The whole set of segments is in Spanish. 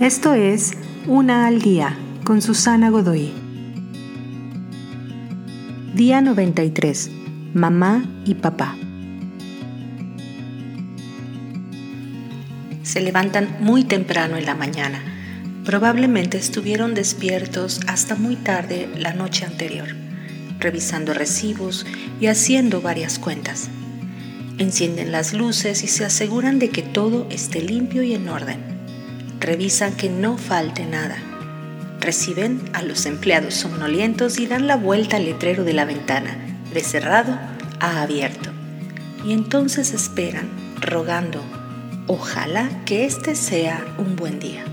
Esto es Una al Día con Susana Godoy. Día 93. Mamá y papá. Se levantan muy temprano en la mañana. Probablemente estuvieron despiertos hasta muy tarde la noche anterior, revisando recibos y haciendo varias cuentas. Encienden las luces y se aseguran de que todo esté limpio y en orden revisan que no falte nada. Reciben a los empleados somnolientos y dan la vuelta al letrero de la ventana, de cerrado a abierto. Y entonces esperan, rogando, ojalá que este sea un buen día.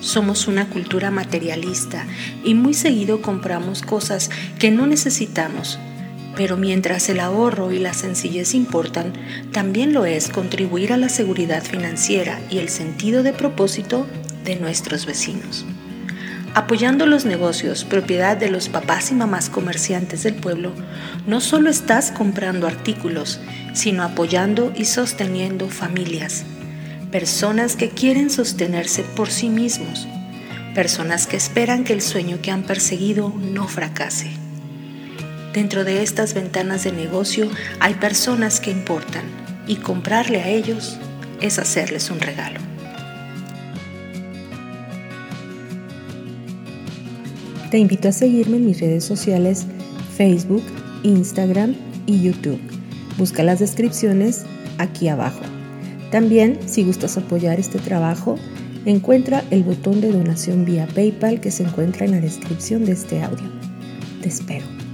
Somos una cultura materialista y muy seguido compramos cosas que no necesitamos pero mientras el ahorro y la sencillez importan, también lo es contribuir a la seguridad financiera y el sentido de propósito de nuestros vecinos. Apoyando los negocios propiedad de los papás y mamás comerciantes del pueblo, no solo estás comprando artículos, sino apoyando y sosteniendo familias, personas que quieren sostenerse por sí mismos, personas que esperan que el sueño que han perseguido no fracase. Dentro de estas ventanas de negocio hay personas que importan y comprarle a ellos es hacerles un regalo. Te invito a seguirme en mis redes sociales Facebook, Instagram y YouTube. Busca las descripciones aquí abajo. También, si gustas apoyar este trabajo, encuentra el botón de donación vía PayPal que se encuentra en la descripción de este audio. Te espero.